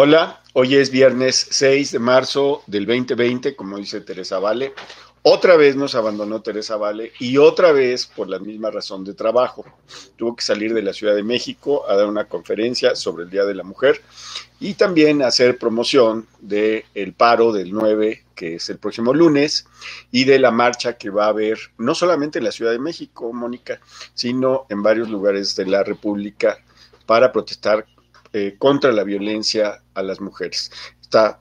Hola, hoy es viernes 6 de marzo del 2020, como dice Teresa Vale. Otra vez nos abandonó Teresa Vale y otra vez por la misma razón de trabajo. Tuvo que salir de la Ciudad de México a dar una conferencia sobre el Día de la Mujer y también hacer promoción del el paro del 9, que es el próximo lunes, y de la marcha que va a haber no solamente en la Ciudad de México, Mónica, sino en varios lugares de la República para protestar eh, contra la violencia a las mujeres. Está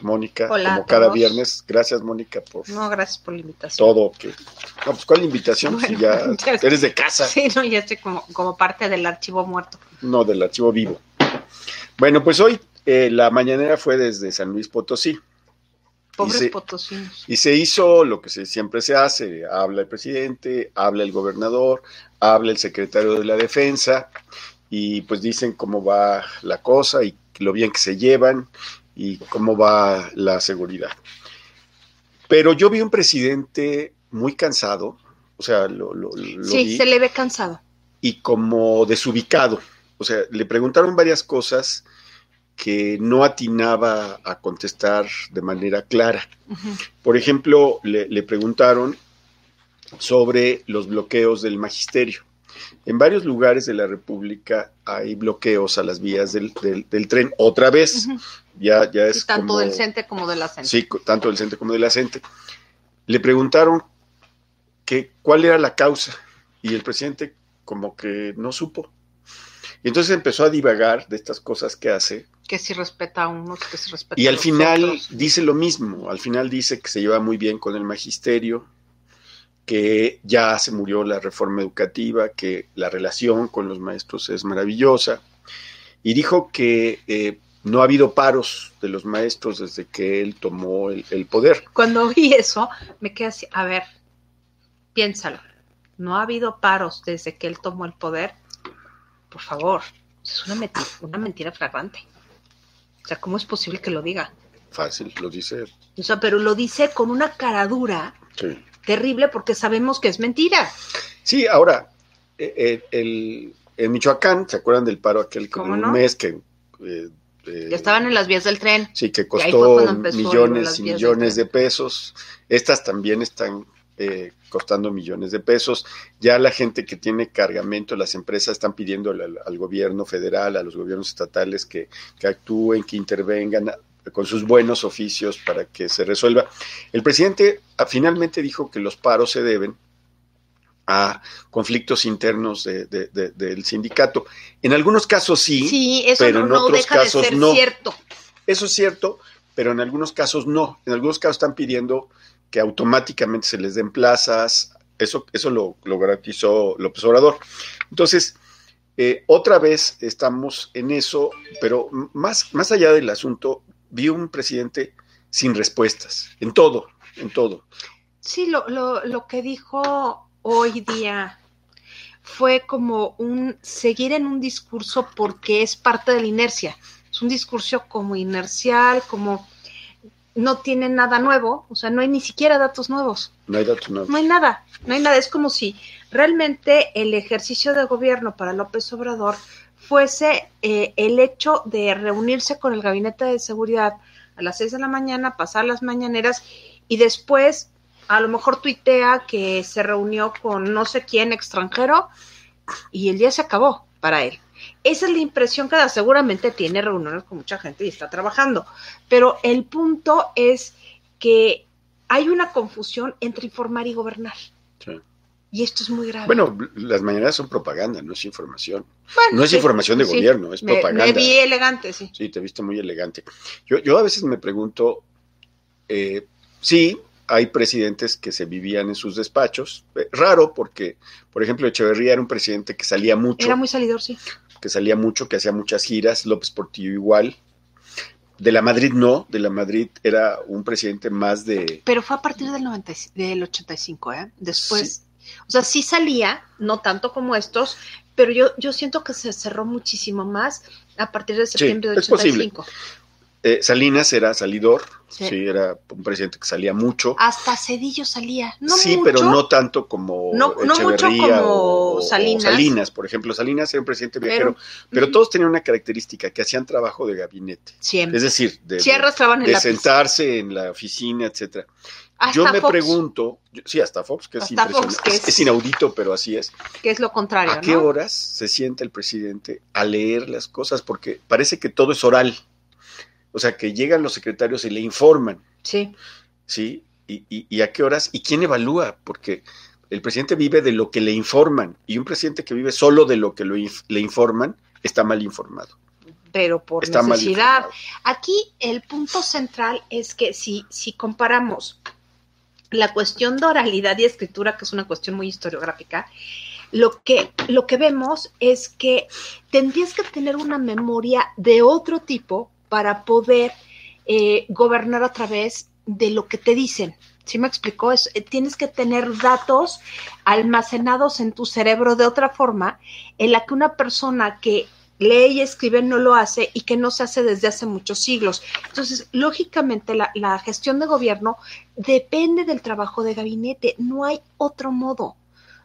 Mónica, como cada viernes. Gracias, Mónica, por. No, gracias por la invitación. Todo. Que... No, pues, ¿cuál invitación? si ya, eres de casa. Sí, no, ya estoy como, como parte del archivo muerto. No, del archivo vivo. Bueno, pues hoy eh, la mañanera fue desde San Luis Potosí. Pobres potosinos. Y se hizo lo que se, siempre se hace: habla el presidente, habla el gobernador, habla el secretario de la defensa y pues dicen cómo va la cosa y lo bien que se llevan y cómo va la seguridad. Pero yo vi un presidente muy cansado, o sea, lo, lo, sí, se le ve cansado. Y como desubicado. O sea, le preguntaron varias cosas que no atinaba a contestar de manera clara. Por ejemplo, le, le preguntaron sobre los bloqueos del magisterio. En varios lugares de la República hay bloqueos a las vías del, tren. Otra vez, ya, ya es. tanto del CENTE como de la CENTE. Sí, tanto del CENTE como de la CENTE. Le preguntaron que, cuál era la causa y el presidente como que no supo. Y entonces empezó a divagar de estas cosas que hace. Que si respeta a unos, que si respeta Y al final dice lo mismo, al final dice que se lleva muy bien con el magisterio, que ya se murió la reforma educativa, que la relación con los maestros es maravillosa, y dijo que eh, no ha habido paros de los maestros desde que él tomó el, poder. Cuando oí eso, me quedé así, a ver, piénsalo, no ha habido paros desde que él tomó el poder, por favor, es una mentira, una mentira flagrante. O sea, ¿cómo es posible que lo diga? Fácil, lo dice. O sea, pero lo dice con una caradura. Sí terrible porque sabemos que es mentira. Sí, ahora, eh, eh, el, en Michoacán, ¿se acuerdan del paro aquel como un mes que... Eh, ya estaban en las vías del tren. Sí, que costó millones y millones de pesos. Estas también están costando millones de pesos. Ya la gente que tiene cargamento, las empresas están pidiendo al, gobierno federal, a los gobiernos estatales que, que actúen, que intervengan con sus buenos oficios para que se resuelva. El presidente ah, finalmente dijo que los paros se deben a conflictos internos del sindicato. En algunos casos sí, pero en otros casos no. Cierto. Eso es cierto, pero en algunos casos no. En algunos casos están pidiendo que automáticamente se les den plazas. Eso, eso lo, lo garantizó López Obrador. Entonces, eh, otra vez estamos en eso, pero más, más allá del asunto, vi un presidente sin respuestas, en todo, en todo. Sí, lo, lo, lo que dijo hoy día fue como un seguir en un discurso porque es parte de la inercia. Es un discurso como inercial, como no tiene nada nuevo, o sea, no hay ni siquiera datos nuevos. No hay datos nuevos. No hay nada, no hay nada. Es como si realmente el ejercicio de gobierno para López Obrador fuese eh, el hecho de reunirse con el gabinete de seguridad a las seis de la mañana, pasar las mañaneras y después a lo mejor tuitea que se reunió con no sé quién extranjero y el día se acabó para él. Esa es la impresión que da. Seguramente tiene reuniones con mucha gente y está trabajando. Pero el punto es que hay una confusión entre informar y gobernar. Y esto es muy grave. Bueno, las mañanas son propaganda, no es información. no es información de gobierno, es propaganda. Me vi elegante, sí. Sí, te viste muy elegante. Yo, yo a veces me pregunto, eh, sí, hay presidentes que se vivían en sus despachos. Eh, raro porque, por ejemplo, Echeverría era un presidente que salía mucho. Era muy salidor, sí. Que salía mucho, que hacía muchas giras. López Portillo igual. De la Madrid no, de la Madrid era un presidente más de... Pero fue a partir del, 90, del 85, ¿eh? Después... O sea, sí salía, no tanto como estos, pero yo, yo siento que se cerró muchísimo más a partir de septiembre del 85. Eh, Salinas era salidor, sí. era un presidente que salía mucho. Hasta Cedillo salía, no Sí, mucho, pero no tanto como No- no mucho como o- o Salinas. Salinas, por ejemplo. Salinas era un presidente viajero, pero, Ujú. todos tenían una característica, que hacían trabajo de gabinete. siempre. Es decir, de, Sí de sentarse en la oficina, etcétera. Hasta Yo me Fox, pregunto, yo- sí, hasta Fox, que es Hasta Fox, impresionante, que es, inaudito, pero así es. que es lo contrario, ¿A qué ¿no? horas se sienta el presidente a leer las cosas? Porque parece que todo es oral. O sea, que llegan los secretarios y le informan, Sí, ¿sí? Y, y- y a qué horas? ¿Y quién evalúa? Porque el presidente vive de lo que le informan y un presidente que vive solo de lo que lo inf- le informan está mal informado. pero por Está necesidad. Aquí el punto central es que si, si comparamos la cuestión de oralidad y escritura, que es una cuestión muy historiográfica, lo que, lo que vemos es que tendrías que tener una memoria de otro tipo para poder eh, gobernar a través de lo que te dicen. ¿Sí me explicó? Es, eh, tienes que tener datos almacenados en tu cerebro de otra forma en la que una persona que lee y escribe no lo hace y que no se hace desde hace muchos siglos. Entonces, lógicamente, la, la gestión de gobierno depende del trabajo de gabinete, no hay otro modo.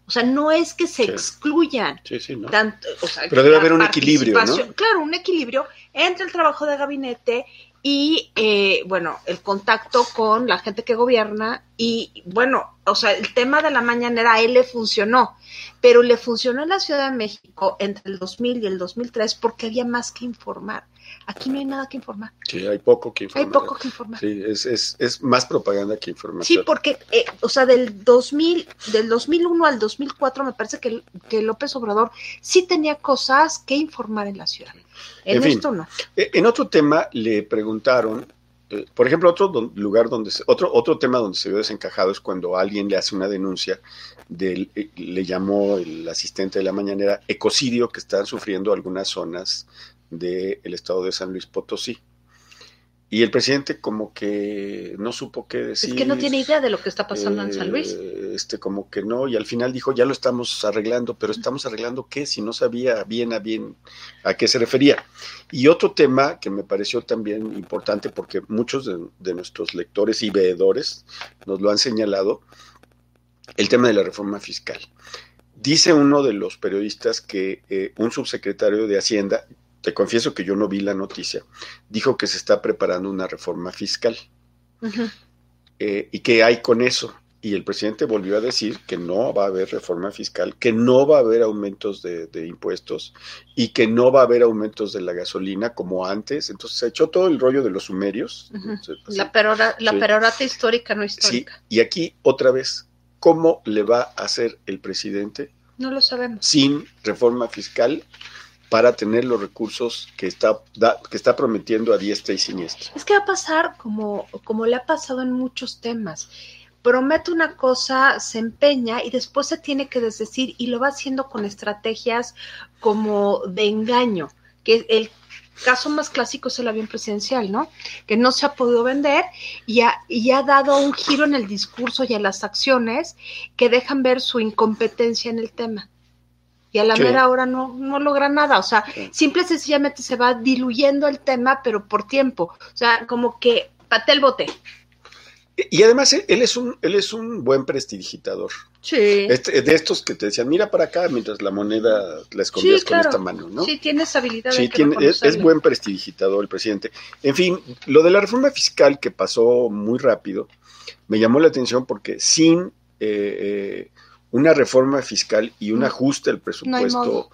O sea, no es que se Sí. excluyan Sí, sí, ¿no? tanto, o sea, Pero debe haber un equilibrio, Claro, un equilibrio entre el trabajo de gabinete y, eh, bueno, el contacto con la gente que gobierna y, bueno, o sea, el tema de la mañanera a él le funcionó, pero le funcionó en la Ciudad de México entre el 2000 y el 2003 porque había más que informar. Aquí no hay nada que informar, Sí, hay poco que hay informar. poco que informar. Sí, es, es, es más propaganda que Sí, información. porque, eh, o sea, del 2000, del 2001 al 2004 me parece que, que López Obrador sí tenía cosas que informar en la ciudad. En, En fin. esto no. Eh, En otro tema le preguntaron, eh, por ejemplo, otro don- lugar donde se- otro otro tema donde se vio desencajado es cuando alguien le hace una denuncia del eh, le llamó el asistente de la mañanera ecocidio que están sufriendo algunas zonas del estado de San Luis Potosí. Y el presidente como que no supo qué decir. es que no tiene idea de lo que está pasando en San Luis. Eh, Este, como que no, y al final dijo, ya lo estamos arreglando, pero estamos arreglando qué, si no sabía bien a bien a qué se refería. Y otro tema que me pareció también importante, porque muchos de, de nuestros lectores y veedores nos lo han señalado, el tema de la reforma fiscal. Dice uno de los periodistas que eh, un subsecretario de Hacienda, te confieso que yo no vi la noticia, dijo que se está preparando una reforma fiscal. Eh, ¿Y qué hay con eso? Y el presidente volvió a decir que no va a haber reforma fiscal, que no va a haber aumentos de, de impuestos y que no va a haber aumentos de la gasolina como antes. Entonces se echó todo el rollo de los sumerios. Así. La, perora, la Sí. perorata histórica, no Sí, histórica. y aquí otra vez, ¿cómo le va a hacer el presidente No lo sabemos. sin reforma fiscal para tener los recursos que está, da- que está prometiendo a diestra y siniestra? Es que va a pasar como, como le ha pasado en muchos temas. Promete una cosa, se empeña y después se tiene que desdecir y lo va haciendo con estrategias como de engaño, que el caso más clásico es el avión presidencial, ¿no? Que no se ha podido vender y ha, y ha dado un giro en el discurso y en las acciones que dejan ver su incompetencia en el tema. Y a la Sí. mera hora no, no logra nada. O sea, Sí. simple y sencillamente se va diluyendo el tema, pero por tiempo. O sea, como que pate el bote. Y además él él es un, él es un buen prestidigitador. Sí. Este- de estos que te decían, mira para acá, mientras la moneda la escondías Sí, claro. con esta mano, ¿no? Sí, tiene esa habilidad. Sí, tiene- es, es buen prestidigitador el presidente. En fin, lo de la reforma fiscal que pasó muy rápido, me llamó la atención porque sin eh, eh, una reforma fiscal y un No. ajuste al presupuesto,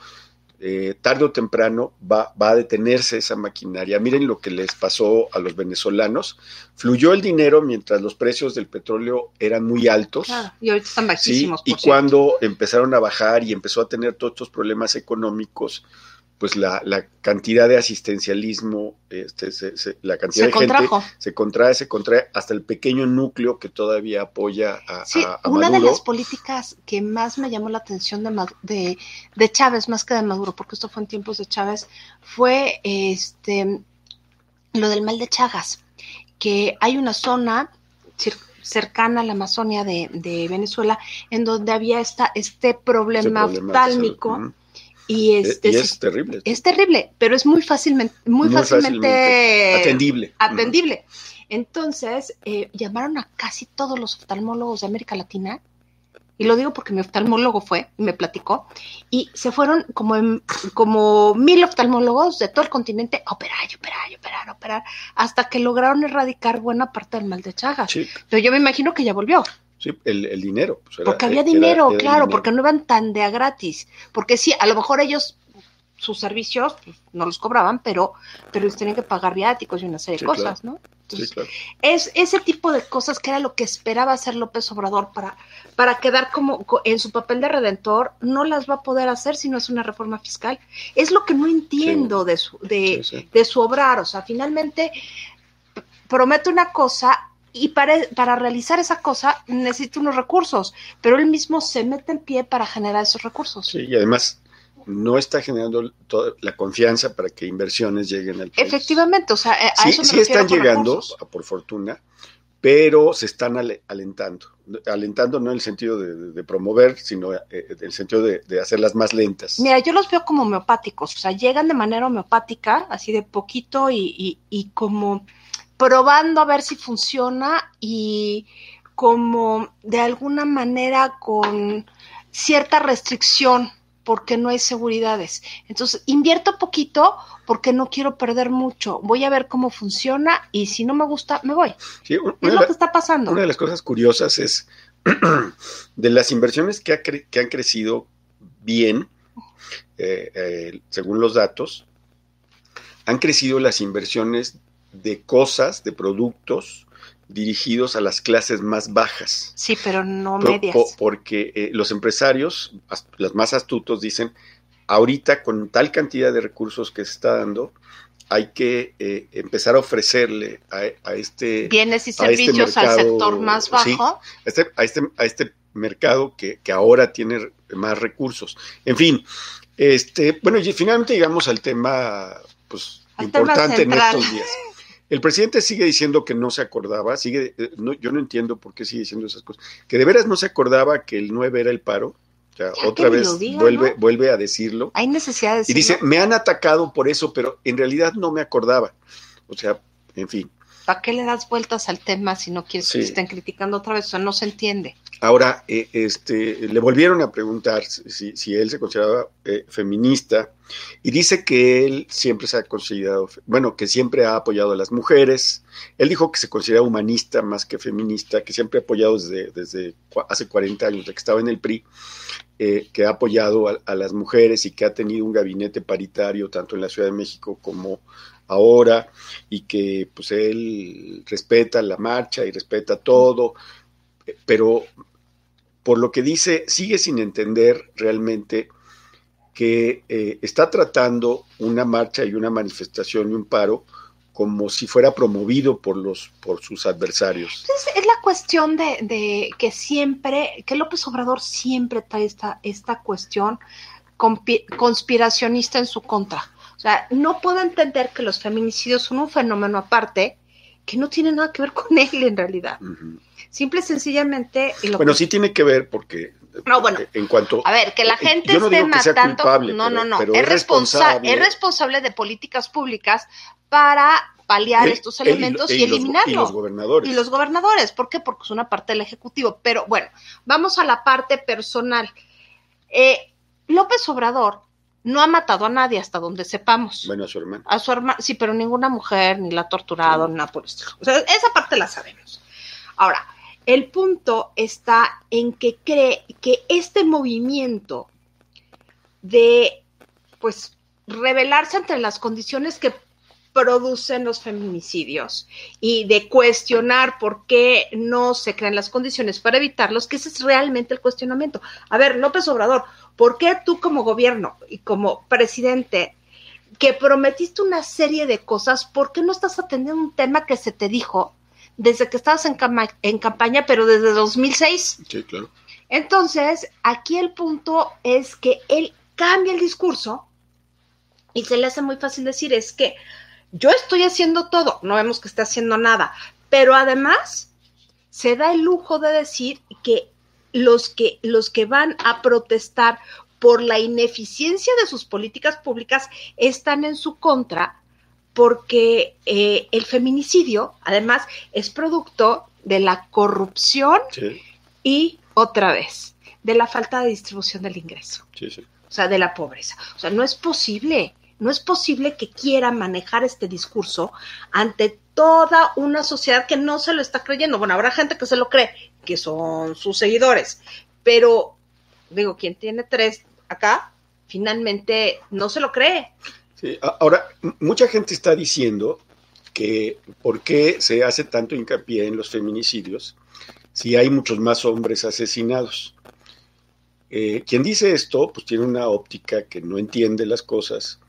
eh, tarde o temprano va, va a detenerse esa maquinaria. Miren lo que les pasó a los venezolanos. Fluyó el dinero mientras los precios del petróleo eran muy altos. Claro, y ahorita están Sí, bajísimos. y cierto. cuando empezaron a bajar y empezó a tener todos estos problemas económicos, pues la, la cantidad de asistencialismo, este, se- se- la cantidad Se de gente se contrae, se contrae hasta el pequeño núcleo que todavía apoya a, Sí, a- a una de las políticas que más me llamó la atención de, de, de Chávez, más que de Maduro, porque esto fue en tiempos de Chávez, fue este lo del mal de Chagas, que hay una zona cercana a la Amazonia de, de Venezuela en donde había esta, este problema problema de salud. oftálmico. Y, este, y es terrible. Es terrible, pero es muy fácilmente, muy, Muy fácilmente, fácilmente atendible. atendible. Entonces, eh, llamaron a casi todos los oftalmólogos de América Latina, y lo digo porque mi oftalmólogo fue y me platicó, y se fueron como, en- como mil oftalmólogos de todo el continente a operar, y operar, y operar, operar, hasta que lograron erradicar buena parte del mal de Chagas. Sí, Pero yo me imagino que ya volvió. Sí, el, el dinero. pues, era- Porque había dinero, era claro, dinero. porque no iban tan de a gratis. Porque sí, a lo mejor ellos, sus servicios, pues, no los cobraban, pero, pero les tenían que pagar viáticos y una serie Sí, de cosas, ¿no? Sí, Entonces, claro. es ese tipo de cosas que era lo que esperaba hacer López Obrador para, para quedar como co- en su papel de redentor, no las va a poder hacer si no es una reforma fiscal. Es lo que no entiendo de su, de, de su obrar. O sea, finalmente promete una cosa y para, para realizar esa cosa necesita unos recursos, pero él mismo se mete en pie para generar esos recursos. Sí, y además no está generando toda la confianza para que inversiones lleguen al país. Efectivamente, o sea, eh, a Sí, eso me sí están llegando, recursos. por fortuna, pero se están ale- alentando. Alentando no en el sentido de, de- de promover, sino eh, en el sentido de, de hacerlas más lentas. Mira, yo los veo como homeopáticos, o sea, llegan de manera homeopática, así de poquito y, y, y como probando a ver si funciona y como de alguna manera con cierta restricción porque no hay seguridades. Entonces, invierto poquito porque no quiero perder mucho. Voy a ver cómo funciona y si no me gusta, me voy. Sí, un- Es una, de lo la- que está pasando. una de las cosas curiosas es de las inversiones que, ha cre- que han crecido bien, eh, eh, según los datos, han crecido las inversiones de cosas, de productos dirigidos a las clases más bajas. Sí, pero no medias. po- porque eh, los empresarios, los más astutos, dicen, ahorita con tal cantidad de recursos que se está dando, hay que eh, empezar a ofrecerle a, a este, Bienes y este servicios al sector más sí, bajo. a este, a este, a este mercado que, que ahora tiene más recursos. En fin, este, bueno, y finalmente llegamos al tema pues, importante en estos días. El presidente sigue diciendo que no se acordaba, sigue, eh, no, yo no entiendo por qué sigue diciendo esas cosas, que de veras no se acordaba que el 9 era el paro, o sea, Ya otra vez diga, vuelve, ¿no? vuelve a decirlo, Hay necesidad de y dice, decirlo. me han atacado por eso, pero en realidad no me acordaba. O sea, en fin. ¿Para qué le das vueltas al tema si no quieres que te estén criticando otra vez? O sea, no se entiende. Ahora, eh, este, le volvieron a preguntar si, si él se consideraba eh, feminista y dice que él siempre se ha considerado, bueno, que siempre ha apoyado a las mujeres. Él dijo que se considera humanista más que feminista, que siempre ha apoyado desde, desde hace 40 años, de que estaba en el PRI, eh, que ha apoyado a, a las mujeres y que ha tenido un gabinete paritario tanto en la Ciudad de México como ahora y que pues él respeta la marcha y respeta todo, eh, pero por lo que dice, sigue sin entender realmente que eh, está tratando una marcha y una manifestación y un paro como si fuera promovido por los por sus adversarios. Es la cuestión de, que siempre, que López Obrador siempre trae esta, esta cuestión conspiracionista en su contra. O sea, no puedo entender que los feminicidios son un fenómeno aparte que no tiene nada que ver con él en realidad. Simple y sencillamente. y lo Bueno, que- sí tiene que ver porque No, bueno. eh, en cuanto A ver, que la Eh, gente yo no esté digo que sea matando. culpable, no, pero- no, no. pero Es, es responsa- responsable. es responsable de políticas públicas para paliar estos elementos y, los- eliminarlos. y los gobernadores. Y los gobernadores. ¿Por qué? Porque es una parte del Ejecutivo. Pero bueno, vamos a la parte personal. Eh, López Obrador no ha matado a nadie hasta donde sepamos. Bueno, a su hermano. A su hermana, sí, pero ninguna mujer, ni la ha torturado, ni nada por el estilo. O sea, esa parte la sabemos. Ahora, el punto está en que cree que este movimiento de, pues, rebelarse entre las condiciones que producen los feminicidios y de cuestionar por qué no se crean las condiciones para evitarlos, que ese es realmente el cuestionamiento. A ver, López Obrador, ¿por qué tú como gobierno y como presidente que prometiste una serie de cosas, ¿por qué no estás atendiendo un tema que se te dijo desde que estabas en, cama- en campaña, pero desde 2006? Sí, claro. Entonces, aquí el punto es que él cambia el discurso y se le hace muy fácil decir, es que yo estoy haciendo todo, no vemos que esté haciendo nada, pero además se da el lujo de decir que los que, los que van a protestar por la ineficiencia de sus políticas públicas están en su contra porque eh, el feminicidio además es producto de la corrupción Sí, y otra vez de la falta de distribución del ingreso, sí, sí. o sea, de la pobreza. O sea, no es posible, no es posible que quiera manejar este discurso ante toda una sociedad que no se lo está creyendo. Bueno, habrá gente que se lo cree, que son sus seguidores, pero digo, quien tiene tres acá, finalmente no se lo cree. Sí, Ahora, mucha gente está diciendo que por qué se hace tanto hincapié en los feminicidios si hay muchos más hombres asesinados. Eh, quien dice esto, pues tiene una óptica que no entiende las cosas.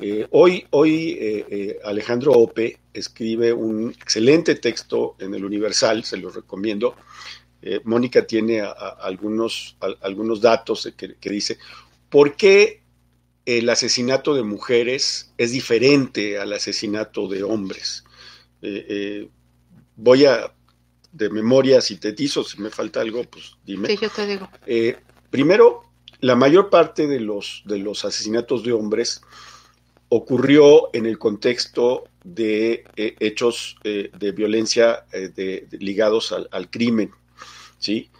Eh, hoy hoy eh, eh, Alejandro Ope escribe un excelente texto en el Universal, se lo recomiendo. Mónica tiene a- a- algunos, a- algunos datos que, que dice, ¿por qué el asesinato de mujeres es diferente al asesinato de hombres. Voy a, de memoria, sintetizo, si me falta algo, pues dime. Sí, yo te digo. Primero, la mayor parte de los, de los asesinatos de hombres ocurrió en el contexto de eh, hechos eh, de violencia eh, de- ligados al, crimen, ¿sí?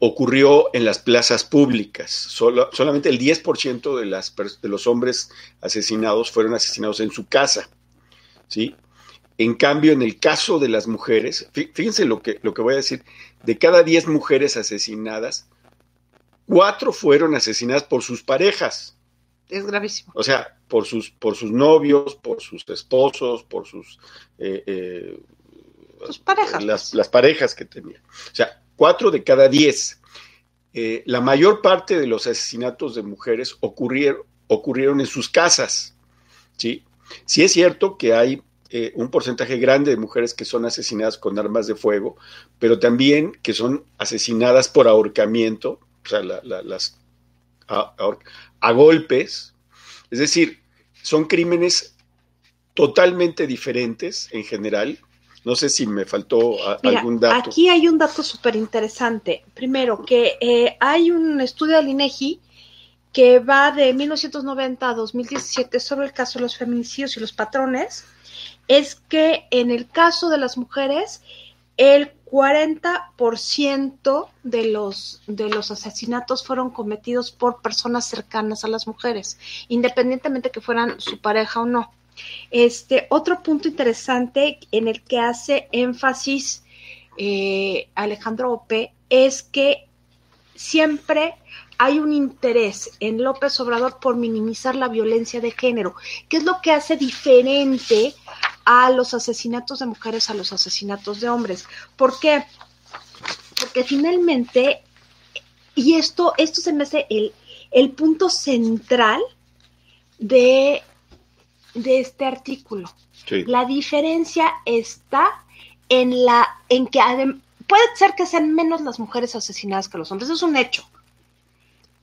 Ocurrió en las plazas públicas. Solo- solamente el 10% de, las, de los hombres asesinados fueron asesinados en su casa, ¿sí? En cambio, en el caso de las mujeres, fí- fíjense lo que, lo que voy a decir, de cada 10 mujeres asesinadas, cuatro fueron asesinadas por sus parejas, Es gravísimo. o sea, por sus, por sus novios, por sus esposos, por sus... eh, eh, Sus parejas. las, las parejas que tenía. O sea, cuatro de cada diez. Eh, la mayor parte de los asesinatos de mujeres ocurrieron, ocurrieron en sus casas. ¿sí? sí es cierto que hay eh, un porcentaje grande de mujeres que son asesinadas con armas de fuego, pero también que son asesinadas por ahorcamiento, o sea, la- la- las a, golpes. Es decir, son crímenes totalmente diferentes en general. No sé si me faltó a- Mira, algún dato. aquí hay un dato súper interesante. Primero, que eh, hay un estudio del INEGI que va de 1990 a 2017 sobre el caso de los feminicidios y los patrones. Es que en el caso de las mujeres, el 40% de los, de los asesinatos fueron cometidos por personas cercanas a las mujeres, independientemente que fueran su pareja o no. Este, otro punto interesante en el que hace énfasis eh, Alejandro Ope es que siempre hay un interés en López Obrador por minimizar la violencia de género, que es lo que hace diferente a los asesinatos de mujeres a los asesinatos de hombres. ¿Por qué? Porque finalmente, y esto, esto se me hace el, el punto central de, de este artículo. Sí. La diferencia está en la en que puede ser que sean menos las mujeres asesinadas que los hombres, es un hecho.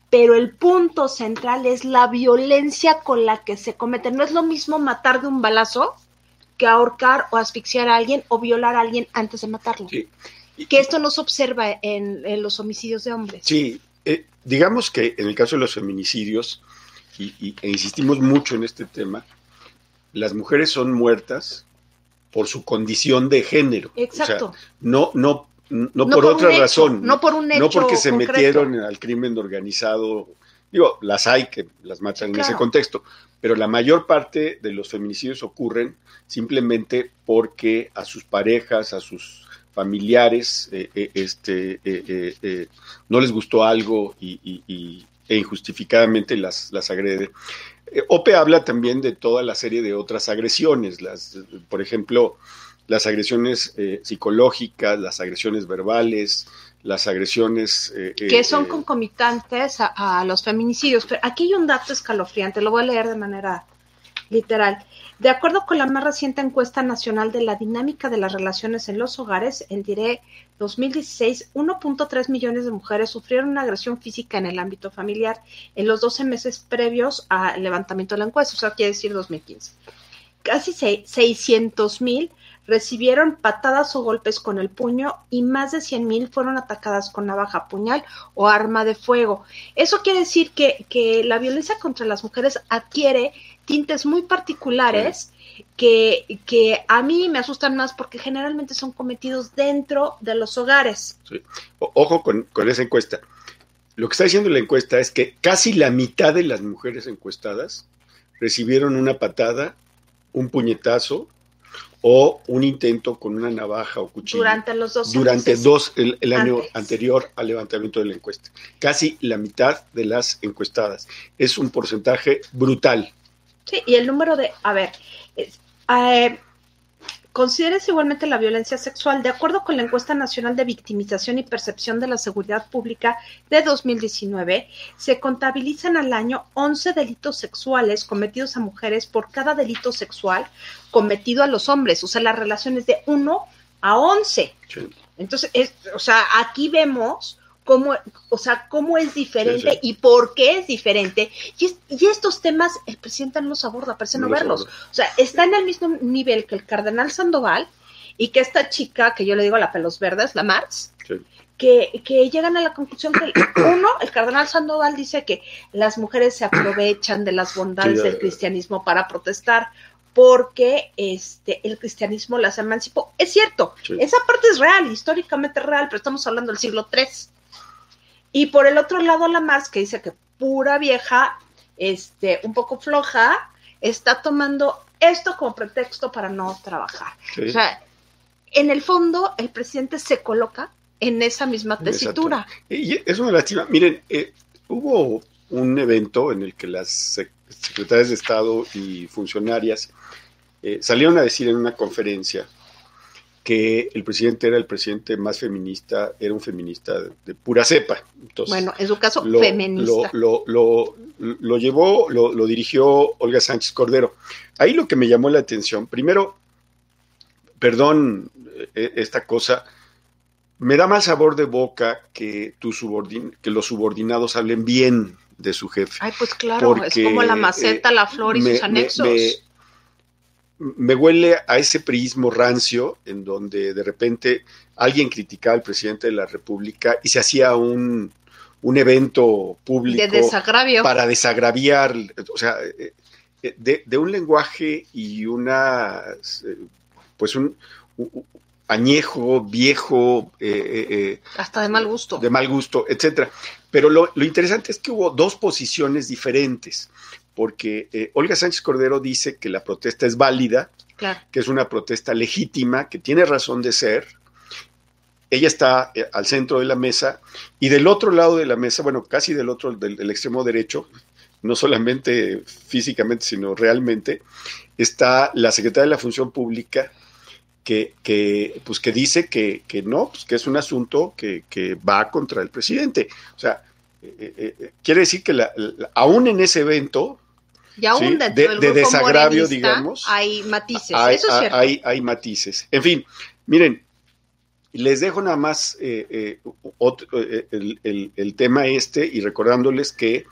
Pero el punto central es la violencia con la que se comete. No es lo mismo matar de un balazo que ahorcar o asfixiar a alguien o violar a alguien antes de matarlo. Sí. Que esto no se observa en, en los homicidios de hombres. Sí, eh, digamos que en el caso de los feminicidios, y, y- e insistimos mucho en este tema, las mujeres son muertas por su condición de género. Exacto. O sea, no, no, no, No por, otra hecho, razón. no por un No hecho porque se concreto. metieron al crimen organizado. Digo, las hay que las matan en ese contexto, pero la mayor parte de los feminicidios ocurren simplemente porque a sus parejas, a sus familiares, eh, eh, este, eh, no les gustó algo y, e injustificadamente las, las agrede. Ope habla también de toda la serie de otras agresiones, las, por ejemplo, las agresiones psicológicas, las agresiones verbales, las agresiones... eh, que eh, son eh, concomitantes a, a los feminicidios. Pero aquí hay un dato escalofriante, lo voy a leer de manera literal. De acuerdo con la más reciente encuesta nacional de la dinámica de las relaciones en los hogares, en DIRE 2016, 1.3 millones de mujeres sufrieron una agresión física en el ámbito familiar en los 12 meses previos al levantamiento de la encuesta, o sea, quiere decir 2015. Casi 600 mil recibieron patadas o golpes con el puño y más de 100 mil fueron atacadas con navaja, puñal o arma de fuego. Eso quiere decir que, que la violencia contra las mujeres adquiere tintes muy particulares que, que a mí me asustan más porque generalmente son cometidos dentro de los hogares. Sí. Ojo con, con esa encuesta. Lo que está diciendo la encuesta es que casi la mitad de las mujeres encuestadas recibieron una patada, un puñetazo o un intento con una navaja o cuchillo. Durante los dos Durante dos, el, el año anterior al levantamiento de la encuesta. Casi la mitad de las encuestadas. Es un porcentaje brutal. Sí, y el número de, a ver, es, eh, considérese igualmente la violencia sexual. De acuerdo con la encuesta nacional de victimización y percepción de la seguridad pública de 2019, se contabilizan al año 11 delitos sexuales cometidos a mujeres por cada delito sexual cometido a los hombres. O sea, la relación es de 1 a 11. Sí. Entonces, es, o sea, aquí vemos cómo, o sea, cómo es diferente Sí, sí. y por qué es diferente. Y, es- y estos temas el presidente no los aborda, parece no, No los verlos. aborda. O sea, está en el mismo nivel que el cardenal Sandoval y que esta chica, que yo le digo la pelos verdes, la Marx, Sí. que, que llegan a la conclusión que, uno, el cardenal Sandoval dice que las mujeres se aprovechan de las bondades del cristianismo para protestar porque este el cristianismo las emancipó. Es cierto, Sí. esa parte es real, históricamente real, pero estamos hablando del siglo III. Y por el otro lado, la Marx, que dice que pura vieja, este, un poco floja, está tomando esto como pretexto para no trabajar. Sí. O sea, en el fondo, el presidente se coloca en esa misma tesitura. Y es una lástima. Miren, eh, hubo un evento en el que las sec- secretarias de Estado y funcionarias eh, salieron a decir en una conferencia que el presidente era el presidente más feminista, era un feminista de, de pura cepa. Entonces, Bueno, en su caso, lo, feminista. Lo, lo, lo, lo llevó, lo, lo dirigió Olga Sánchez Cordero. Ahí lo que me llamó la atención, primero, perdón eh, esta cosa, me da mal sabor de boca que, tu subordin que los subordinados hablen bien de su jefe. Ay, pues claro, Porque, es como la maceta, eh, la flor y me- sus anexos. Me, me huele a ese priismo rancio en donde de repente alguien criticaba al presidente de la República y se hacía un, un evento público de desagravio. para desagraviar, o sea, eh, de, de un lenguaje y una, eh, pues un, un añejo, viejo, eh, eh, eh, Hasta de mal gusto. de mal gusto, etcétera. Pero lo, lo interesante es que hubo dos posiciones diferentes, porque eh, Olga Sánchez Cordero dice que la protesta es válida, Claro. que es una protesta legítima, que tiene razón de ser. Ella está eh, al centro de la mesa y del otro lado de la mesa, bueno, casi del otro, del, del extremo derecho, no solamente físicamente, sino realmente, está la secretaria de la Función Pública, que, que, pues que dice que, que no, pues que es un asunto que, que va contra el presidente. O sea, eh, quiere decir que la- la- aún en ese evento Y aún Sí, dentro de- del de desagravio, digamos, hay matices. hay, Eso es cierto. hay, hay matices. En fin, miren, les dejo nada más eh, eh, otro- eh, el, el- el tema este y recordándoles que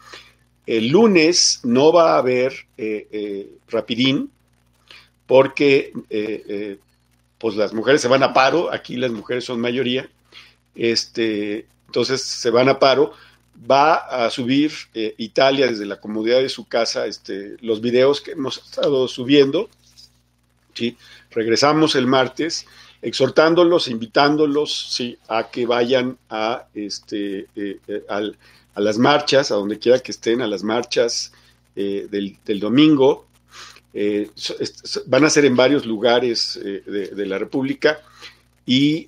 el lunes no va a haber rapidín porque pues las mujeres se van a paro, aquí las mujeres son mayoría, este, entonces se van a paro. Va a subir eh, Italia desde la comodidad de su casa este, los videos que hemos estado subiendo. ¿sí? Regresamos el martes exhortándolos, invitándolos ¿sí? a que vayan a, este, eh, eh, al- a las marchas, a donde quiera que estén, a las marchas del, domingo. Van a ser en varios lugares de, la República y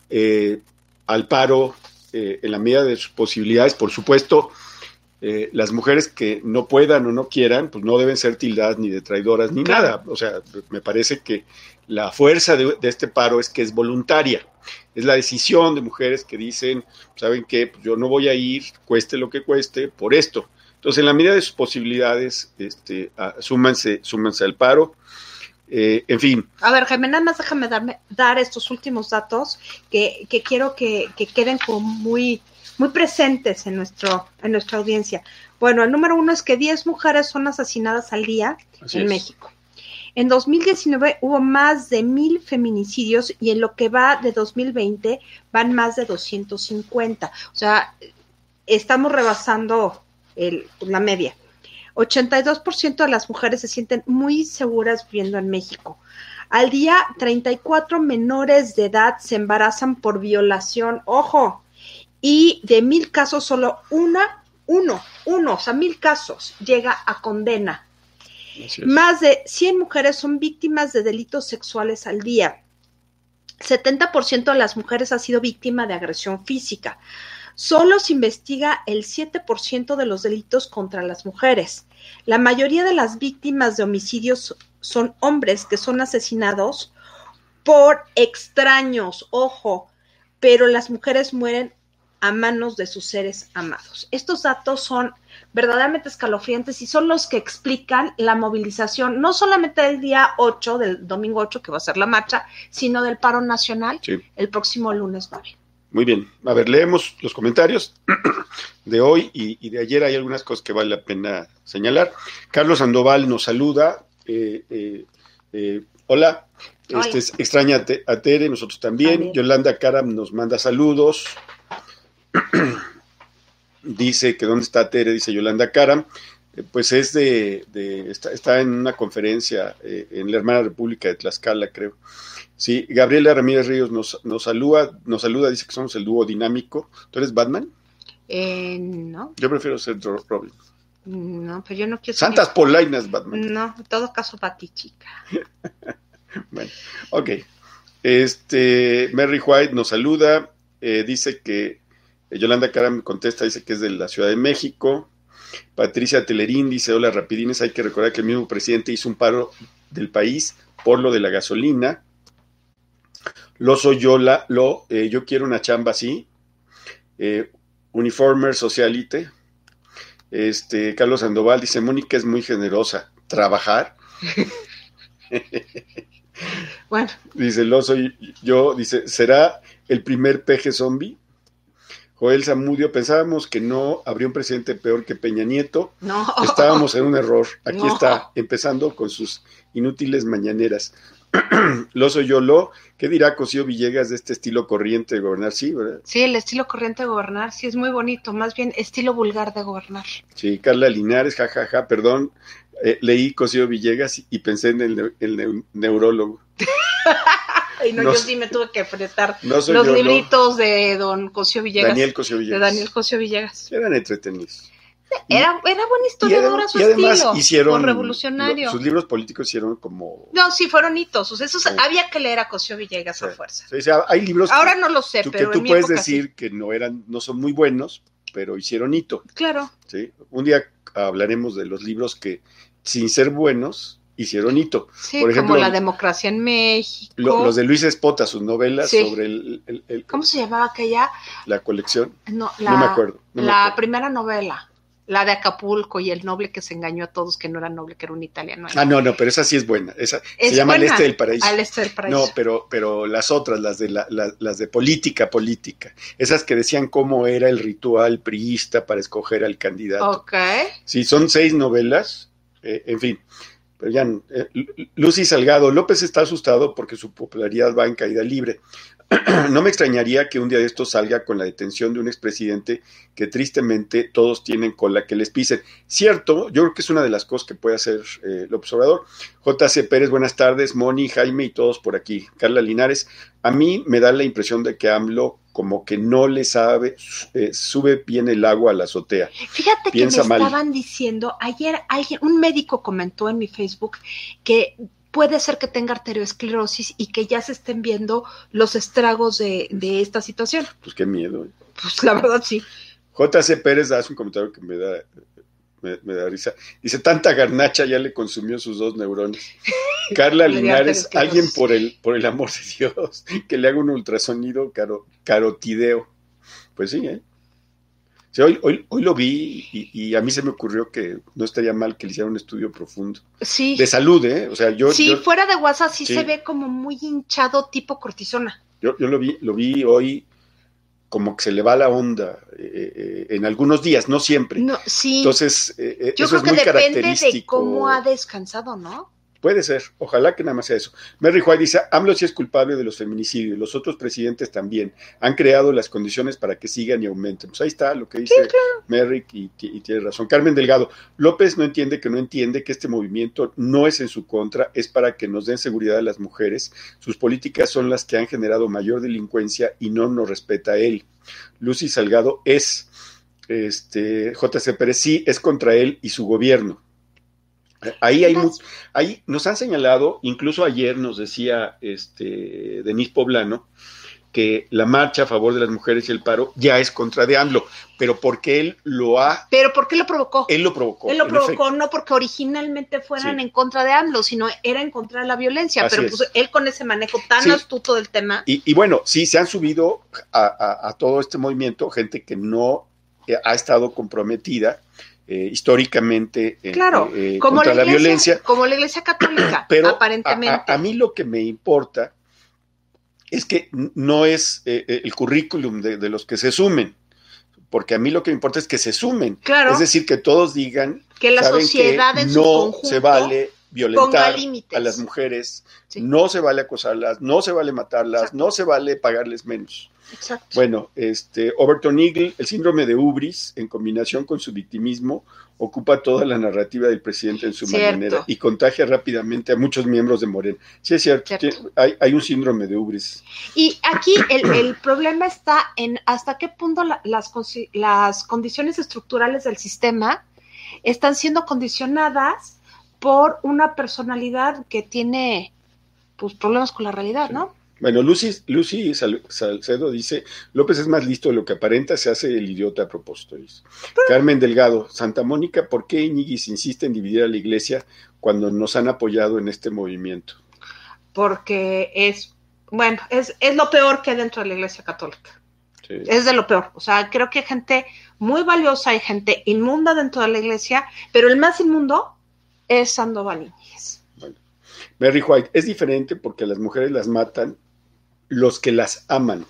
al paro eh, en la medida de sus posibilidades, por supuesto, eh, las mujeres que no puedan o no quieran, pues no deben ser tildadas ni de traidoras ni Claro. nada. O sea, me parece que la fuerza de, de este paro es que es voluntaria. Es la decisión de mujeres que dicen, ¿saben qué? Pues yo no voy a ir, cueste lo que cueste, por esto. Entonces, en la medida de sus posibilidades, este, ah, súmanse, súmanse al paro. Eh, en fin, A ver, Jaime, nada más déjame darme, dar estos últimos datos que, que quiero que, que queden como muy, muy presentes en, nuestro, en nuestra audiencia. Bueno, el número uno es que 10 mujeres son asesinadas al día así en es. México. En 2019 hubo más de mil feminicidios y en lo que va de 2020 van más de 250. O sea, estamos rebasando el, la media. 82% de las mujeres se sienten muy seguras viviendo en México. Al día, 34 menores de edad se embarazan por violación. Ojo, y de mil casos, solo una, uno, uno, o sea, mil casos llega a condena. Más de 100 mujeres son víctimas de delitos sexuales al día. 70% de las mujeres ha sido víctima de agresión física. Solo se investiga el 7% de los delitos contra las mujeres. La mayoría de las víctimas de homicidios son hombres que son asesinados por extraños, ojo, pero las mujeres mueren a manos de sus seres amados. Estos datos son verdaderamente escalofriantes y son los que explican la movilización, no solamente del día 8, del domingo 8, que va a ser la marcha, sino del paro nacional el próximo lunes 9. Muy bien, a ver, leemos los comentarios de hoy y, de ayer. Hay algunas cosas que vale la pena señalar. Carlos Sandoval nos saluda. Eh, eh, eh, hola, este es, extraña a Tere, nosotros también. Yolanda Karam nos manda saludos. dice que dónde está Tere, dice Yolanda Cara, eh, pues es de, está, en una conferencia eh, en la hermana República de Tlaxcala, creo. Sí, Gabriela Ramírez Ríos nos, nos saluda, nos saluda, dice que somos el dúo dinámico. ¿Tú eres Batman? Eh, no. Yo prefiero ser Robin. No, pero yo no quiero Santas Polainas, Batman. No, en todo caso, chica bueno, ok. Este, Mary White nos saluda, dice que eh, Yolanda Cara me contesta, dice que es de la Ciudad de México. Patricia Telerín dice, hola rapidines, hay que recordar que el mismo presidente hizo un paro del país por lo de la gasolina. Lo soy yo, lo, eh, yo quiero una chamba así. Eh, Uniformer Socialite. Este, Carlos Sandoval dice, Mónica es muy generosa. ¿Trabajar? bueno. Dice, lo soy yo, dice, ¿será el primer peje zombie? Joel Zamudio, pensábamos que no habría un presidente peor que Peña Nieto. No. Estábamos en un error. Aquí está, empezando con sus inútiles mañaneras. lo soy yo, lo. ¿Qué dirá Cosío Villegas de este estilo corriente de gobernar? Sí, ¿verdad? Sí, el estilo corriente de gobernar, sí, es muy bonito. Más bien, estilo vulgar de gobernar. Sí, Carla Linares, jajaja, ja, ja, perdón. Eh, leí Cosío Villegas y, pensé en el neurólogo. Y no, yo sí me tuve que enfrentar los libritos de don Cosio Villegas. Daniel Cosio Villegas. De Daniel Cosio Villegas. Eran entretenidos. Era, era buen historiador a su y además estilo, hicieron revolucionario. sus libros políticos hicieron como no sí fueron hitos esos había que leer a Cosio Villegas a fuerza hay libros ahora no lo sé pero que tú puedes decir que no eran no son muy buenos pero hicieron hito claro sí un día hablaremos de los libros que sin ser buenos hicieron hito. Sí, Por ejemplo, como La democracia en México. los de Luis Espota, sus novelas sobre el, ¿Cómo se llamaba aquella? La colección. No, no me acuerdo. la primera novela. La de Acapulco y el noble que se engañó a todos que no era noble, que era un italiano. Ah, no, no, pero esa sí es buena. Esa, se llama El Este del Paraíso. Al Este del Paraíso. No, pero, pero las otras, las de, la, las de política, política. Esas que decían cómo era el ritual priista para escoger al candidato. Ok. Sí, son seis novelas. Eh, en fin, pero ya, eh, Lucy Salgado, López está asustado porque su popularidad va en caída libre. no me extrañaría que un día de esto salga con la detención de un expresidente que tristemente todos tienen con la que les pisen. Cierto, yo creo que es una de las cosas que puede hacer eh, López Obrador. JC Pérez, buenas tardes, Moni, Jaime y todos por aquí. Carla Linares, a mí me da la impresión de que AMLO como que no le sabe, eh, sube bien el agua a la azotea. Fíjate que me estaban diciendo, ayer alguien, un médico comentó en mi Facebook que puede ser que tenga arteriosclerosis y que ya se estén viendo los estragos de, esta situación. Pues qué miedo. ¿eh? Pues la verdad sí. JC Pérez hace un comentario que me da, me, da risa. Dice, tanta garnacha ya le consumió sus dos neurones. Carla Linares, alguien por el, por el amor de Dios, que le haga un ultrasonido caro, carotideo. Pues sí, ¿eh? Hoy, hoy, hoy, lo vi y, a mí se me ocurrió que no estaría mal que le hiciera un estudio profundo. Sí. De salud, ¿eh? O sea, yo... Sí, fuera de WhatsApp sí, se ve como muy hinchado tipo cortisona. Yo, yo lo vi, lo vi hoy como que se le va la onda eh, eh, en algunos días, no siempre. No, sí. Entonces, eh, yo creo que depende de cómo ha descansado, ¿no? Puede ser, ojalá que nada más sea eso. Merry White dice, AMLO sí es culpable de los feminicidios, los otros presidentes también han creado las condiciones para que sigan y aumenten. Pues ahí está lo que dice Merrick y, y, tiene razón. Carmen Delgado, López no entiende que no entiende que este movimiento no es en su contra, es para que nos den seguridad a las mujeres. Sus políticas son las que han generado mayor delincuencia y no nos respeta a él. Lucy Salgado es, este, JC Pérez sí es contra él y su gobierno. Ahí, hay, ahí nos han señalado, incluso ayer nos decía este, Denis Poblano, que la marcha a favor de las mujeres y el paro ya es contra de AMLO, pero porque él lo ha... Pero ¿por qué lo provocó? Él lo provocó. Él lo provocó no porque originalmente fueran en contra de AMLO, sino era en contra de la violencia, pero pues, él con ese manejo tan astuto del tema. Y, bueno, sí, se han subido a, todo este movimiento gente que no eh, ha estado comprometida eh, históricamente eh, claro, eh, como contra la, violencia. Como la Iglesia Católica, pero aparentemente. A, mí lo que me importa es que no es el currículum de, los que se sumen, porque a mí lo que me importa es que se sumen. Claro. Es decir, que todos digan que la sociedad en no se vale violentar a las mujeres, no se vale acosarlas, no se vale matarlas, no se vale pagarles menos. Exacto. Bueno, este, Overton Eagle, el síndrome de Ubris, en combinación con su victimismo, ocupa toda la narrativa del presidente en su manera y contagia rápidamente a muchos miembros de Morena. Sí, es cierto, hay, un síndrome de Ubris. Y aquí el, problema está en hasta qué punto las, las condiciones estructurales del sistema están siendo condicionadas por una personalidad que tiene pues problemas con la realidad, ¿no? Bueno, Lucy, Lucy Salcedo dice, López es más listo de lo que aparenta, se hace el idiota a propósito. Carmen Delgado, Santa Mónica, ¿por qué Iñiguis insiste en dividir a la iglesia cuando nos han apoyado en este movimiento? Porque es, bueno, es, es lo peor que hay dentro de la iglesia católica. Es de lo peor. O sea, creo que hay gente muy valiosa, hay gente inmunda dentro de la iglesia, pero el más inmundo es Sandoval Iñiguez. Bueno. White, es diferente porque las mujeres las matan los que las aman.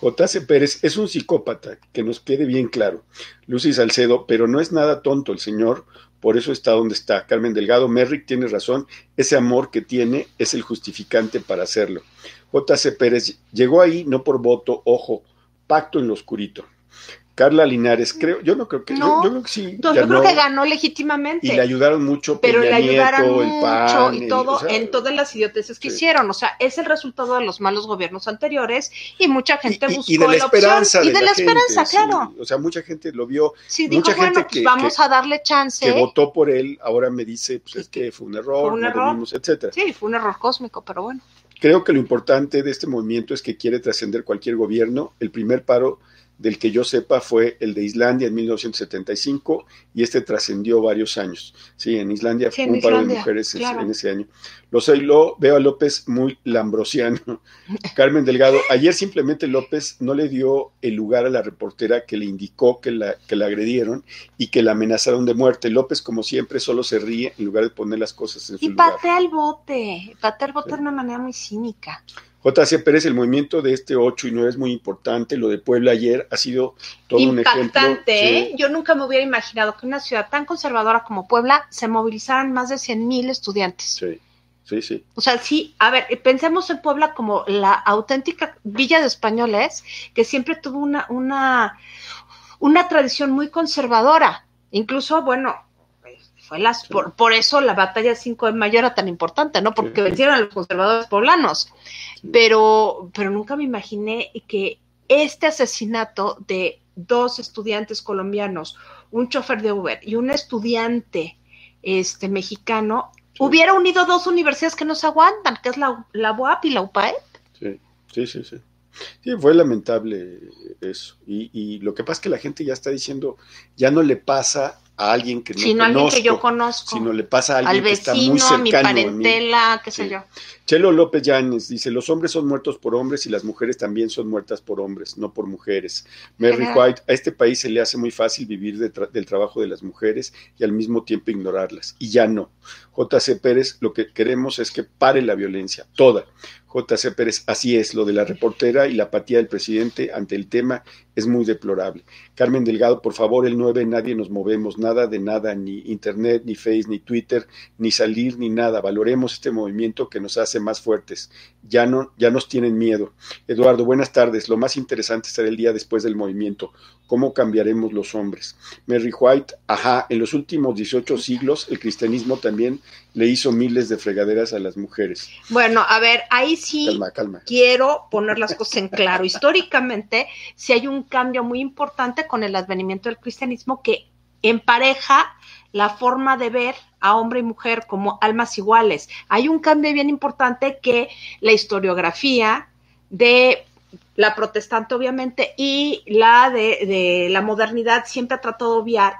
J.C. Pérez es un psicópata, que nos quede bien claro. Lucy Salcedo, pero no es nada tonto el señor, por eso está donde está. Carmen Delgado, Merrick tiene razón, ese amor que tiene es el justificante para hacerlo. J.C. Pérez llegó ahí no por voto, ojo, pacto en lo oscurito. Carla Linares, creo, yo no creo que, yo, creo que sí. yo creo que ganó legítimamente. Y le ayudaron mucho, pero le ayudaron mucho y todo, en todas las idioteces que hicieron. O sea, es el resultado de los malos gobiernos anteriores y mucha gente buscó y de la, esperanza Y de, la, esperanza, claro. o sea, mucha gente lo vio. Sí, dijo, mucha bueno, gente pues vamos a darle chance. Que votó por él, ahora me dice, pues es que fue un error, fue un error, etcétera. Sí, fue un error cósmico, pero bueno. Creo que lo importante de este movimiento es que quiere trascender cualquier gobierno. El primer paro del que yo sepa fue el de Islandia en 1975 y este trascendió varios años. Sí, en Islandia fue un par de mujeres en ese año. Lo sé, lo veo a López muy lambrosiano. Carmen Delgado, ayer simplemente López no le dio el lugar a la reportera que le indicó que la, que la agredieron y que la amenazaron de muerte. López, como siempre, solo se ríe en lugar de poner las cosas en su lugar. Y patea el bote, patea el bote de una manera muy cínica. J.C. Pérez, el movimiento de este 8 y 9 es muy importante. Lo de Puebla ayer ha sido todo un ejemplo. Impactante, ¿eh? Yo nunca me hubiera imaginado que una ciudad tan conservadora como Puebla se movilizaran más de 100 mil estudiantes. Sí, sí, sí. O sea, sí, a ver, pensemos en Puebla como la auténtica villa de españoles que siempre tuvo una, una, una tradición muy conservadora. Incluso, bueno, fue las, por, por, eso la batalla 5 de mayo era tan importante, ¿no? Porque vencieron a los conservadores poblanos pero, pero nunca me imaginé que este asesinato de dos estudiantes colombianos, un chofer de Uber y un estudiante este, mexicano, hubiera unido dos universidades que no se aguantan, que es la, la UAP y la UPAEP. Sí, sí, sí, sí. Sí, fue lamentable eso. Y, y, lo que pasa es que la gente ya está diciendo, ya no le pasa a alguien que no sino conozco, alguien que yo conozco, sino le pasa a alguien al vecino, que está muy cercano a mi parentela, qué sé yo. Chelo López Llanes dice, los hombres son muertos por hombres y las mujeres también son muertas por hombres, no por mujeres. Mary White, a este país se le hace muy fácil vivir del trabajo de las mujeres y al mismo tiempo ignorarlas, y ya no. JC Pérez, lo que queremos es que pare la violencia, toda. JC Pérez, así es, lo de la reportera y la apatía del presidente ante el tema es muy deplorable. Carmen Delgado, por favor, el 9, nadie nos movemos, nada de nada, ni internet, ni face, ni Twitter, ni salir, ni nada. Valoremos este movimiento que nos hace más fuertes. Ya, no, ya nos tienen miedo. Eduardo, buenas tardes. Lo más interesante será el día después del movimiento. ¿Cómo cambiaremos los hombres? Mary White, ajá, en los últimos 18 siglos el cristianismo también le hizo miles de fregaderas a las mujeres. Bueno, a ver, ahí sí quiero poner las cosas en claro. Históricamente, si hay un cambio muy importante con el advenimiento del cristianismo que empareja la forma de ver a hombre y mujer como almas iguales. Hay un cambio bien importante que la historiografía de la protestante, obviamente, y la de, de la modernidad siempre ha tratado de obviar,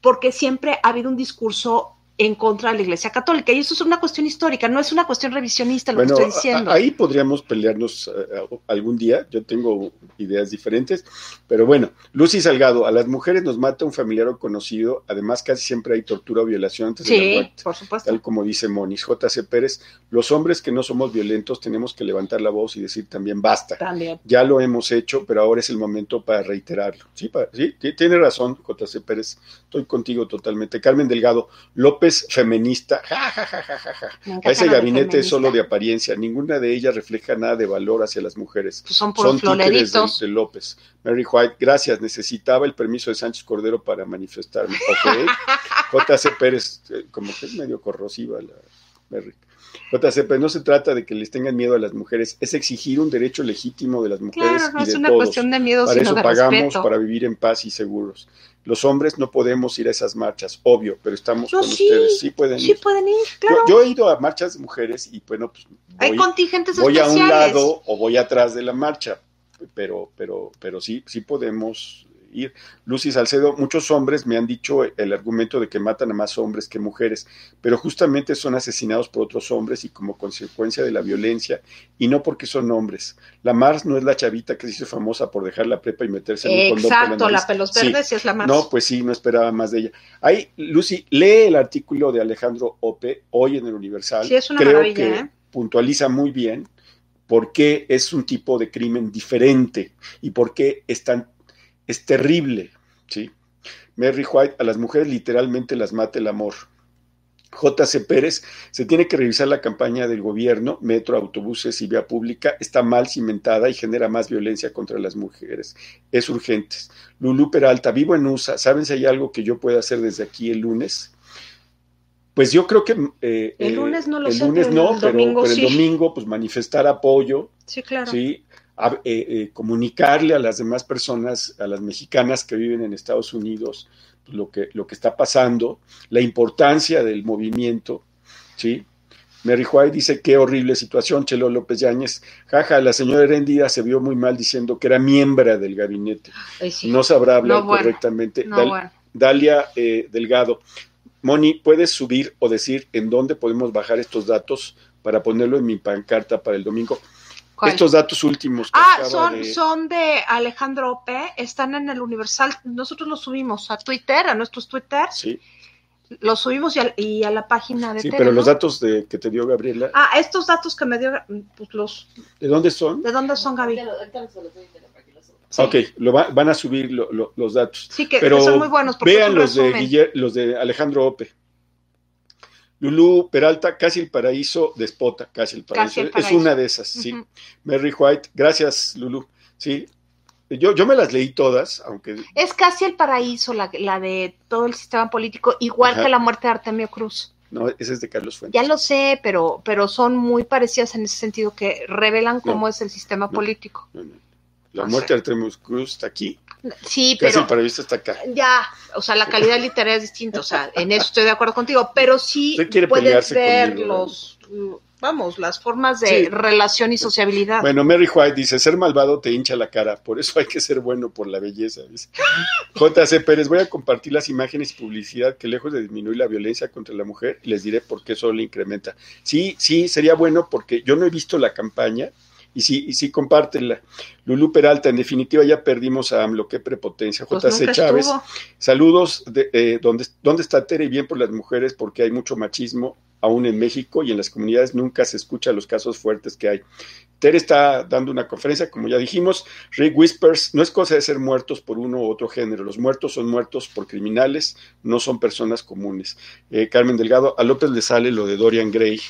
porque siempre ha habido un discurso en contra de la Iglesia Católica. Y eso es una cuestión histórica, no es una cuestión revisionista lo que estoy diciendo. Ahí podríamos pelearnos eh, algún día, yo tengo ideas diferentes, pero bueno, Lucy Salgado, a las mujeres nos mata un familiar o conocido, además casi siempre hay tortura o violación antes de la muerte. por supuesto. Tal como dice Monis, JC Pérez, los hombres que no somos violentos tenemos que levantar la voz y decir también basta. También. Ya lo hemos hecho, pero ahora es el momento para reiterarlo. Sí, sí tiene razón, JC Pérez, estoy contigo totalmente. Carmen Delgado, López feminista, ja, ja, ja, ja, ja, Ese gabinete es solo de apariencia, ninguna de ellas refleja nada de valor hacia las mujeres. Pues son puros son títeres de, López. Mary White, gracias, necesitaba el permiso de Sánchez Cordero para manifestarme. Ok. JC Pérez, eh, como que es medio corrosiva la Mary. No se trata de que les tengan miedo a las mujeres, es exigir un derecho legítimo de las mujeres claro, no y es de una todos. cuestión de miedo, para sino eso de pagamos, respeto. para vivir en paz y seguros. Los hombres no podemos ir a esas marchas, obvio, pero estamos No, con sí, ustedes. Sí pueden Sí ir. pueden ir, Yo- claro. Yo, he ido a marchas de mujeres y bueno, pues Hay voy, contingentes voy a un lado o voy atrás de la marcha, pero, pero, pero sí, sí podemos ir. Lucy Salcedo, muchos hombres me han dicho el argumento de que matan a más hombres que mujeres, pero justamente son asesinados por otros hombres y como consecuencia de la violencia y no porque son hombres. La Mars no es la chavita que se hizo famosa por dejar la prepa y meterse en un condón Exacto, la nariz. pelos verdes sí es la más. No, pues sí, no esperaba más de ella. Ahí, Lucy, lee el artículo de Alejandro Ope hoy en el Universal. Sí, es una Creo maravilla, que ¿eh? puntualiza muy bien por qué es un tipo de crimen diferente y por qué es tan es terrible, ¿sí? Mary White, a las mujeres literalmente las mata el amor. JC Pérez, se tiene que revisar la campaña del gobierno, metro, autobuses y vía pública, está mal cimentada y genera más violencia contra las mujeres. Es urgente. Lulú Peralta, vivo en USA, ¿saben si hay algo que yo pueda hacer desde aquí el lunes? Pues yo creo que... eh, El eh, lunes no lo el sé, lunes pero no, el pero, domingo pero sí. el domingo, pues manifestar apoyo, Sí, claro. ¿sí? A- eh, eh, comunicarle a las demás personas, a las mexicanas que viven en Estados Unidos, pues, lo, que, lo que está pasando, la importancia del movimiento, ¿sí? Mary White dice, qué horrible situación, Chelo López Yáñez. Jaja, la señora Heréndira se vio muy mal diciendo que era miembro del gabinete. Ay, sí. No sabrá hablar No, bueno. correctamente. No, Dal- bueno. Dalia eh, Delgado. Moni, ¿puedes subir o decir en dónde podemos bajar estos datos para ponerlo en mi pancarta para el domingo? ¿Cuál? Estos datos últimos. que Ah, acaba son, de- son de Alejandro Ope, están en el Universal. Nosotros los subimos a Twitter, a nuestros Twitter, Sí, los subimos y a, y a la página de sí Tere, pero ¿no? los datos de, que te dio Gabriela, Ah, estos datos que me dio, pues los, ¿de dónde son? ¿de dónde son, Gaby? Sí. Ok, lo va- van a subir lo- lo- los datos. Sí, que, Pero que son muy buenos vean los de. Guiller- los de Alejandro Ope. Lulú Peralta, casi el paraíso, despota, casi el paraíso. Casi el Es una de esas, sí. Mary White, gracias, Lulú. Sí, yo, yo me las leí todas, aunque Es casi el paraíso la, la de todo el sistema político, igual Ajá. que la muerte de Artemio Cruz. no, ese es de Carlos Fuentes. Ya lo sé, pero, pero son muy parecidas en ese sentido que revelan cómo es el sistema político. No, no. La No muerte de Artemio Cruz está aquí, Sí, casi pero el está acá. ya, o sea, la calidad literaria es distinta, o sea, en eso estoy de acuerdo contigo, pero sí Usted quiere puedes pelearse ver conmigo, los, vamos, las formas de Sí. relación y sociabilidad. Bueno, Mary White dice, ser malvado te hincha la cara, por eso hay que ser bueno por la belleza. JC Pérez, voy a compartir las imágenes y publicidad que lejos de disminuir la violencia contra la mujer, les diré por qué solo incrementa. Sí, sí, sería bueno porque yo no he visto la campaña y sí, y sí compártela. Lulú Peralta, en definitiva ya perdimos a AMLO, qué prepotencia. Pues JC Chávez, estuvo. saludos, de, eh, ¿dónde, ¿dónde está Tere? Bien por las mujeres porque hay mucho machismo aún en México y en las comunidades nunca se escucha los casos fuertes que hay. Tere está dando una conferencia, como ya dijimos, Rick Whispers, no es cosa de ser muertos por uno u otro género, los muertos son muertos por criminales, no son personas comunes. Eh, Carmen Delgado, a López le sale lo de Dorian Gray.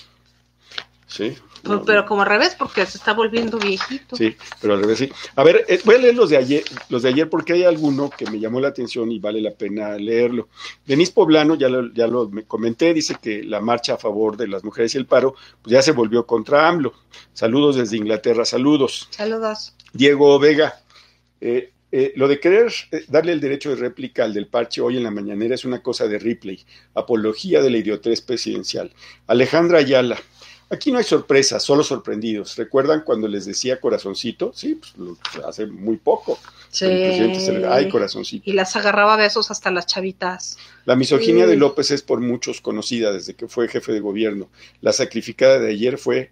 Sí, pues, pero como al revés, porque se está volviendo viejito. Sí, pero al revés sí. A ver, eh, voy a leer los de ayer, los de ayer porque hay alguno que me llamó la atención y vale la pena leerlo. Denise Poblano, ya lo, ya lo comenté, dice que la marcha a favor de las mujeres y el paro, pues ya se volvió contra AMLO. Saludos desde Inglaterra, saludos. Saludos. Diego Vega, eh, eh, lo de querer darle el derecho de réplica al del parche hoy en la mañanera es una cosa de Ripley, apología de la idiotez presidencial. Alejandra Ayala, Aquí no hay sorpresas, solo sorprendidos. ¿Recuerdan cuando les decía corazoncito? Sí, pues hace muy poco. Sí. Ay, corazoncito. Y las agarraba besos hasta las chavitas. La misoginia de López es por muchos conocida desde que fue jefe de gobierno. La sacrificada de ayer fue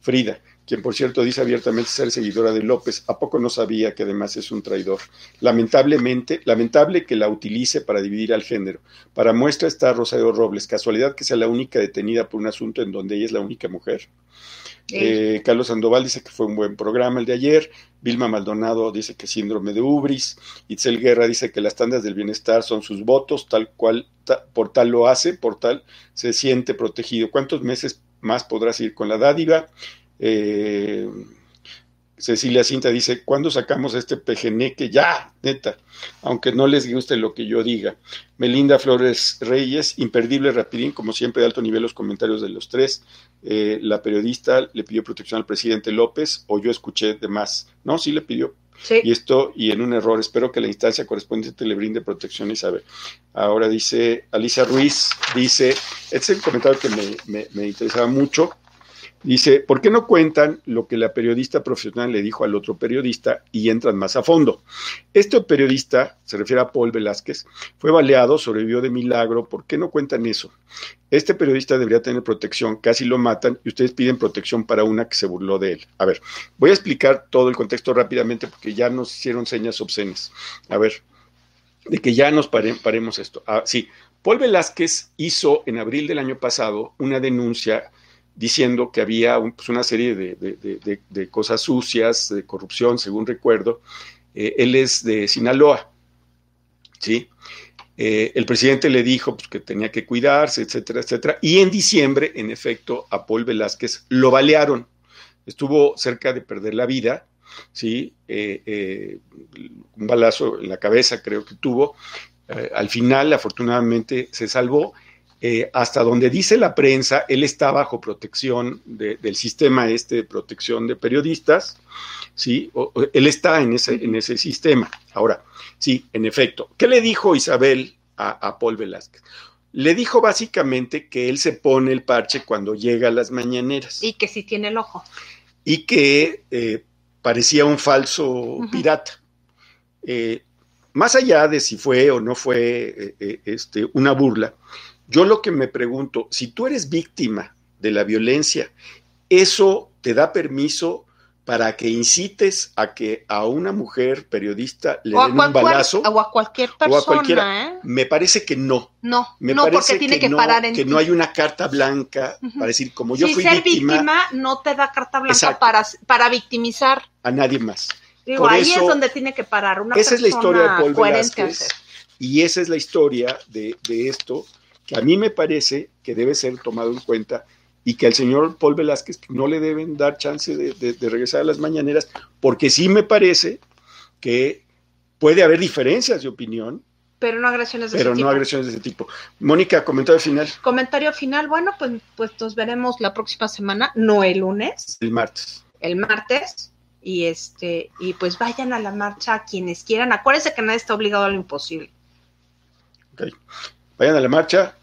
Frida quien por cierto dice abiertamente ser seguidora de López, ¿a poco no sabía que además es un traidor? Lamentablemente, lamentable que la utilice para dividir al género. Para muestra está Rosario Robles, casualidad que sea la única detenida por un asunto en donde ella es la única mujer. Eh, Carlos Sandoval dice que fue un buen programa el de ayer. Vilma Maldonado dice que síndrome de Ubris. Itzel Guerra dice que las tandas del bienestar son sus votos, tal cual, por tal lo hace, por tal se siente protegido. ¿Cuántos meses más podrás ir con la dádiva? Eh, Cecilia Cinta dice, ¿cuándo sacamos este pejeneque? Ya, neta, aunque no les guste lo que yo diga. Melinda Flores Reyes, imperdible, rapidín, como siempre de alto nivel los comentarios de los tres. Eh, la periodista le pidió protección al presidente López, o yo escuché de más. No, sí le pidió. Y esto, y en un error, espero que la instancia correspondiente le brinde protección, Isabel. Ahora dice Alicia Ruiz, dice, este es el comentario que me, me interesaba mucho Dice, ¿por qué no cuentan lo que la periodista profesional le dijo al otro periodista y entran más a fondo? Este periodista, se refiere a Paul Velázquez, fue baleado, sobrevivió de milagro. ¿Por qué no cuentan eso? Este periodista debería tener protección, casi lo matan y ustedes piden protección para una que se burló de él. A ver, voy a explicar todo el contexto rápidamente porque ya nos hicieron señas obscenas. A ver, de que ya nos paremos esto. Ah, sí, Paul Velázquez hizo en abril del año pasado una denuncia diciendo que había pues, una serie de, cosas sucias, de corrupción, según recuerdo. Eh, él es de Sinaloa, ¿sí? Eh, el presidente le dijo pues, que tenía que cuidarse, etcétera, etcétera. Y en diciembre, en efecto, a Paul Velázquez lo balearon. Estuvo cerca de perder la vida, ¿sí? Eh, un balazo en la cabeza creo que tuvo. al final, afortunadamente, se salvó eh, hasta donde dice la prensa, él está bajo protección del sistema este de protección de periodistas, ¿sí? él está en ese, en ese sistema. Ahora, sí, en efecto, ¿qué le dijo Isabel a, Paul Velázquez? Le dijo básicamente que él se pone el parche cuando llega a las mañaneras. Y que sí tiene el ojo. Y que eh, parecía un falso pirata. Eh, más allá de si fue o no fue este, una burla, yo lo que me pregunto, si tú eres víctima de la violencia, ¿eso te da permiso para que incites a que a una mujer periodista le den un balazo? O a cualquier persona. O a cualquiera. ¿eh? Me parece que no. No, me no, porque tiene que, parar en Que no hay una carta blanca para decir, como yo fui ser víctima, no te da carta blanca para, para victimizar. A nadie más. Digo, ahí es donde tiene que parar una esa persona es la historia de Paul Velázquez, y esa es la historia de, de esto que a mí me parece que debe ser tomado en cuenta y que al señor Paul Velázquez no le deben dar chance de, regresar a las mañaneras, porque sí me parece que puede haber diferencias de opinión. Pero no agresiones de ese tipo. Pero no agresiones de ese tipo. Mónica, comentario final. Comentario final, bueno, pues, pues nos veremos la próxima semana, no el lunes. El martes. El martes. Y este, y pues vayan a la marcha quienes quieran. Acuérdense que nadie está obligado a lo imposible. Ok. Vayan a la marcha,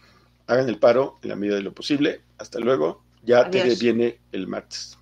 hagan el paro en la medida de lo posible. Hasta luego. Ya te viene el martes.